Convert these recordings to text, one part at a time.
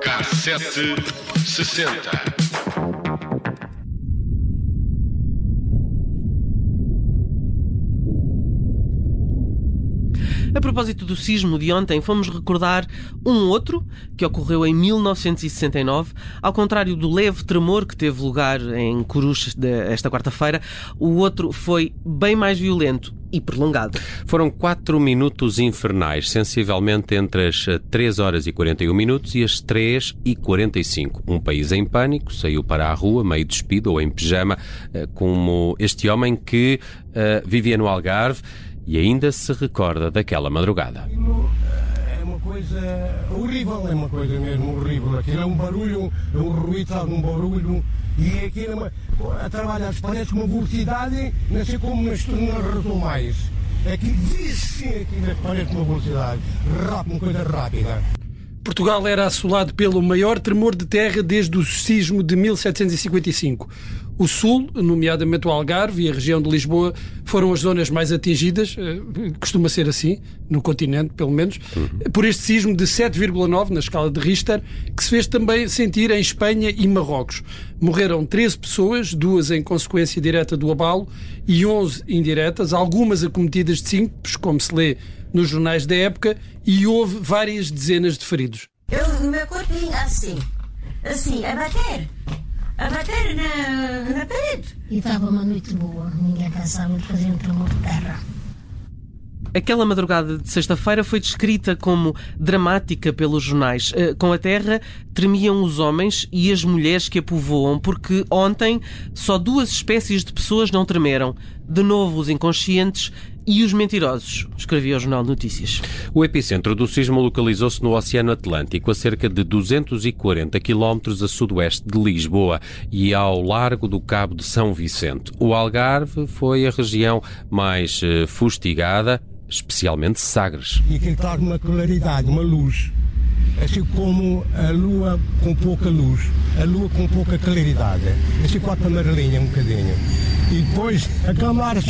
Cassete sessenta. A propósito do sismo de ontem, fomos recordar um outro que ocorreu em 1969. Ao contrário do leve tremor que teve lugar em Coruche esta quarta-feira, o outro foi bem mais violento e prolongado. Foram 4 minutos infernais, sensivelmente entre as 3 horas e 41 minutos e as 3 e 45. Um país em pânico saiu para a rua, meio despido ou em pijama, eh, como este homem que uh, vivia no Algarve e ainda se recorda daquela madrugada. É uma coisa horrível, é uma coisa mesmo horrível. Aquilo é um barulho, é um ruído, sabe, um barulho. E aquilo é uma, a trabalhar com uma velocidade, não sei como nas não mais. Aquilo diz sim aqui nas paredes com uma velocidade, rápido, uma coisa rápida. Portugal era assolado pelo maior tremor de terra desde o sismo de 1755. O Sul, nomeadamente o Algarve e a região de Lisboa, foram as zonas mais atingidas, eh, costuma ser assim, no continente pelo menos, uhum. por este sismo de 7,9 na escala de Richter, que se fez também sentir em Espanha e Marrocos. Morreram 13 pessoas, duas em consequência direta do abalo e 11 indiretas, algumas acometidas de síntopos, como se lê nos jornais da época, e houve várias dezenas de feridos. Eu, o meu corpo vinha assim, assim, a bater a bater na, na parede. E estava uma noite boa, ninguém pensava de fazer um tremor de terra. Aquela madrugada de sexta-feira foi descrita como dramática pelos jornais. Eh, com a terra tremiam os homens e as mulheres que a povoam, porque ontem só duas espécies de pessoas não tremeram. De novo, os inconscientes e os mentirosos, escrevia o Jornal de Notícias. O epicentro do sismo localizou-se no Oceano Atlântico, a cerca de 240 quilómetros a sudoeste de Lisboa e ao largo do Cabo de São Vicente. O Algarve foi a região mais eh, fustigada, especialmente Sagres. E aquilo traz uma claridade, uma luz assim como a lua com pouca luz, a lua com pouca claridade, assim quatro amarelinha um bocadinho. E depois a câmara,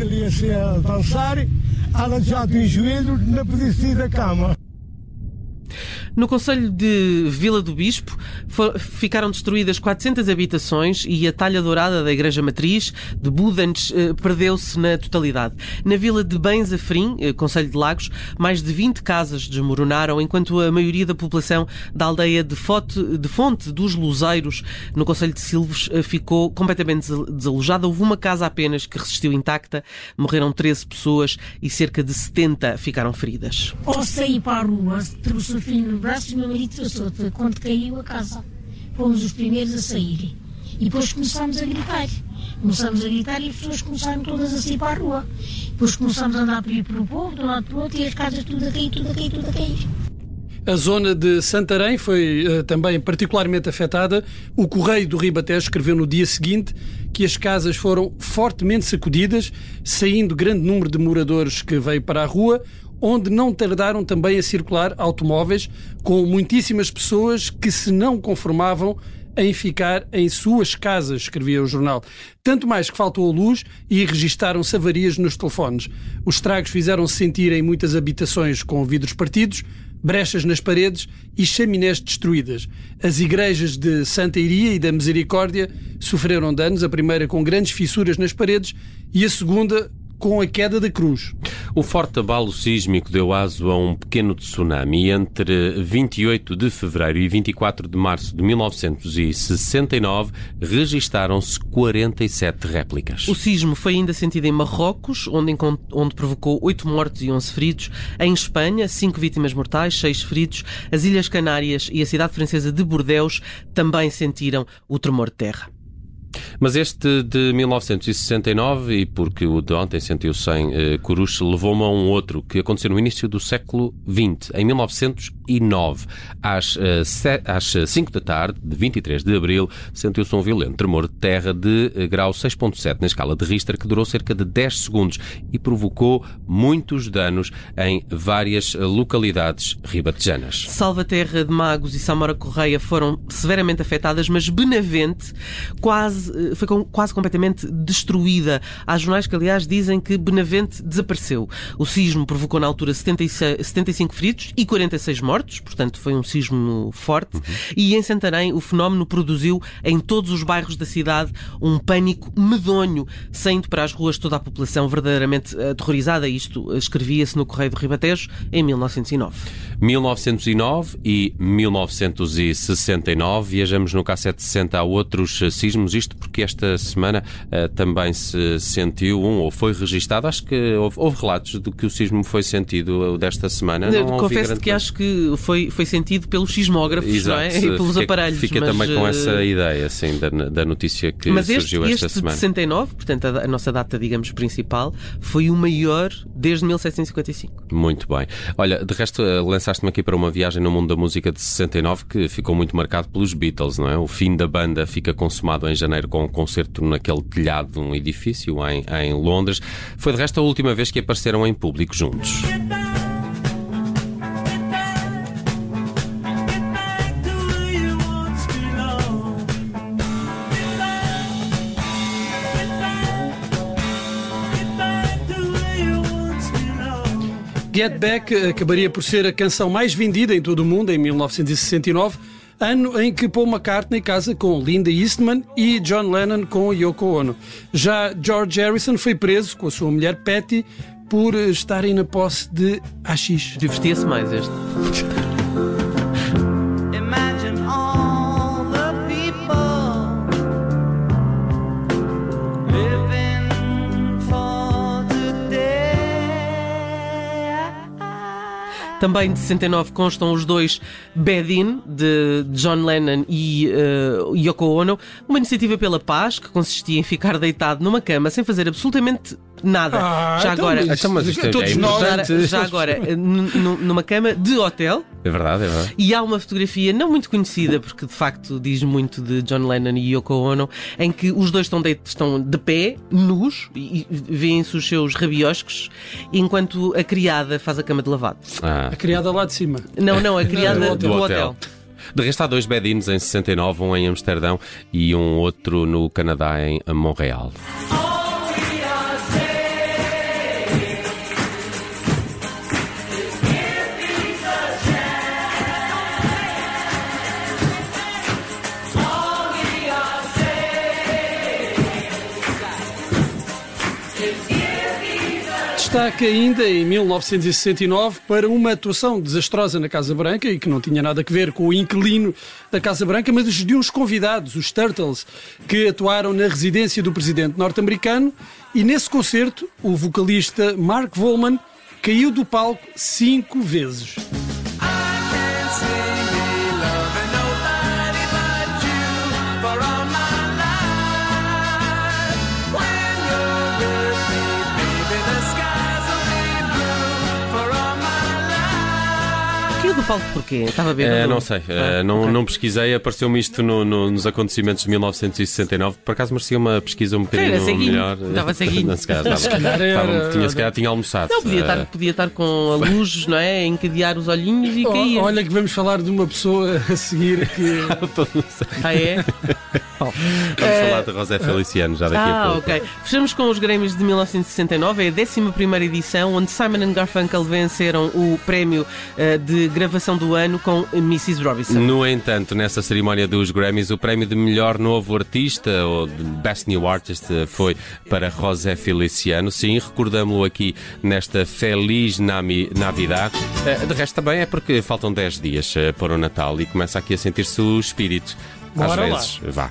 ali a dançar, ela já de joelho, podia sair da cama. No Conselho de Vila do Bispo ficaram destruídas 400 habitações e a talha dourada da Igreja Matriz de Budens eh, perdeu-se na totalidade. Na Vila de Bens Afrim, eh, Conselho de Lagos, mais de 20 casas desmoronaram, enquanto a maioria da população da aldeia de Fonte, de Fonte dos Luzeiros, no Conselho de Silves, eh, ficou completamente desalojada. Houve uma casa apenas que resistiu intacta, morreram 13 pessoas e cerca de 70 ficaram feridas. Ou saí para a rua, trouxe o filho braços, meu marido passou. Foi quando caiu a casa. Fomos os primeiros a sair. E depois começámos a gritar. Começámos a gritar e as pessoas começaram todas a sair para a rua. Depois começámos a andar por ir para o povo, de um lado para o outro, e as casas tudo a cair, tudo a cair, tudo a cair. A zona de Santarém foi uh, também particularmente afetada. O Correio do Ribatejo escreveu no dia seguinte que as casas foram fortemente sacudidas, saindo grande número de moradores que veio para a rua onde não tardaram também a circular automóveis com muitíssimas pessoas que se não conformavam em ficar em suas casas, escrevia o jornal. Tanto mais que faltou a luz e registaram-se avarias nos telefones. Os estragos fizeram-se sentir em muitas habitações com vidros partidos, brechas nas paredes e chaminés destruídas. As igrejas de Santa Iria e da Misericórdia sofreram danos, a primeira com grandes fissuras nas paredes e a segunda com a queda da cruz. O forte abalo sísmico deu aso a um pequeno tsunami. Entre 28 de fevereiro e 24 de março de 1969, registaram-se 47 réplicas. O sismo foi ainda sentido em Marrocos, onde, onde provocou 8 mortos e 11 feridos. Em Espanha, 5 vítimas mortais, 6 feridos. As Ilhas Canárias e a cidade francesa de Bordeus também sentiram o tremor de terra. Mas este de 1969, e porque o de ontem sentiu-se em eh, Coruche, levou-me a um outro que aconteceu no início do século XX, em 1909. Às, eh, às 5 da tarde, de 23 de abril, sentiu-se um violento tremor de terra de eh, grau 6.7 na escala de Richter, que durou cerca de 10 segundos e provocou muitos danos em várias localidades ribatejanas. Salvaterra de Magos e Samora Correia foram severamente afetadas, mas Benavente quase eh, foi quase completamente destruída. Há jornais que, aliás, dizem que Benavente desapareceu. O sismo provocou na altura 76 75 feridos e 46 mortos, portanto foi um sismo forte. E em Santarém o fenómeno produziu em todos os bairros da cidade um pânico medonho, saindo para as ruas toda a população verdadeiramente aterrorizada. Isto eh, escrevia-se no Correio do Ribatejo em 1909. 1909 e 1969. Viajamos no K760 a outros eh, sismos, isto porque esta semana eh, também se sentiu um, ou foi registado, acho que houve, houve relatos de que o sismo foi sentido eh, desta semana. Não Confesso que acho que foi, foi sentido pelos sismógrafos não é? Exato. e pelos Fiquei- aparelhos. Fiquei mas, também com eh, essa ideia, assim, da, da notícia que Mas este, surgiu esta este de semana. 69, portanto a, a nossa data, digamos, principal, foi o maior desde 1755. Muito bem. Olha, de resto, eh, lançaste-me aqui para uma viagem no mundo da música de 69 que ficou muito marcado pelos Beatles, não é? O fim da banda fica consumado em janeiro com um concerto naquele telhado de um edifício em, em Londres. Foi de resto a última vez que apareceram em público juntos. Get Back acabaria por ser a canção mais vendida em todo o mundo em 1969, ano em que Paul McCartney casa com Linda Eastman e John Lennon com Yoko Ono. Já George Harrison foi preso com a sua mulher Patty por estarem na posse de AX. Divertia-se mais este. Também de 69 constam os dois Bad In, de John Lennon e eh, Yoko Ono, uma iniciativa pela paz que consistia em ficar deitado numa cama sem fazer absolutamente nada. Ah, já então, agora, mas- Então, mas isto é- todos é nós- já, já agora, eh, numa cama de hotel. É verdade, é verdade. E há uma fotografia não muito conhecida, porque de facto diz muito de John Lennon e Yoko Ono, em que os dois estão de, estão de pé, nus, e e veem-se os seus rabioscos, enquanto a criada faz a cama de lavado. Ah. A criada lá de cima. Não, não, a criada do do, hotel. hotel. De resto, há dois bed-ins em 69, um em Amsterdão e um outro no Canadá, em Montreal. Destaque ainda em 1969 para uma atuação desastrosa na Casa Branca e que não tinha nada a ver com o inquilino da Casa Branca, mas de uns convidados, os Turtles, que atuaram na residência do presidente norte-americano e nesse concerto o vocalista Mark Volman caiu do palco cinco vezes. Palco porquê? Estava bem. Eh, não sei, eh, não, não pesquisei, apareceu-me isto no- no- nos acontecimentos de 1969. Por acaso merecia uma pesquisa um bocadinho Era melhor. Estava ceguinho. Não, se calhar estava- Se calhar era- estava- tinha, se calhar tinha almoçado. Não, podia Eh, estar, podia estar com a luz, não é? A encadear os olhinhos e Oh, caía. olha que vamos falar de uma pessoa a seguir que Ah, é? Vamos falar de José Feliciano já daqui a Ah, pouco. ok. Fechamos com os Grêmios de 1969, é a 11 edição, onde Simon and Garfunkel venceram o prémio eh, de gravação do ano com Mrs. Robinson. No entanto, nessa cerimónia dos Grammys, o prémio de melhor novo artista, ou de Best New Artist, foi para José Feliciano. Sim, recordámo-lo aqui nesta Feliz Nami- Navidad. Eh, De resto, também é porque faltam 10 dias eh, para o Natal e começa aqui a sentir-se o espírito. Às Bora lá. vezes, vá.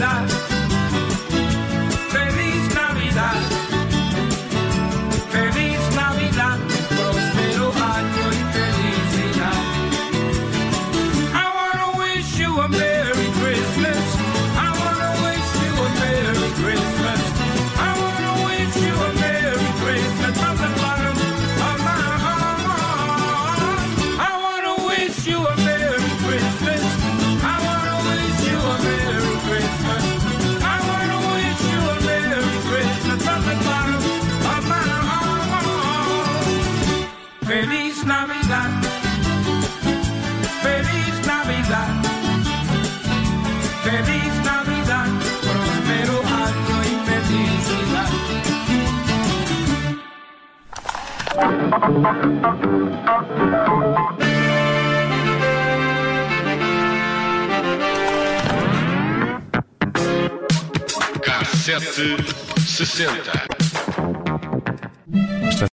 life. Feliz Navidad, próspero año y felicidad. Cassete 60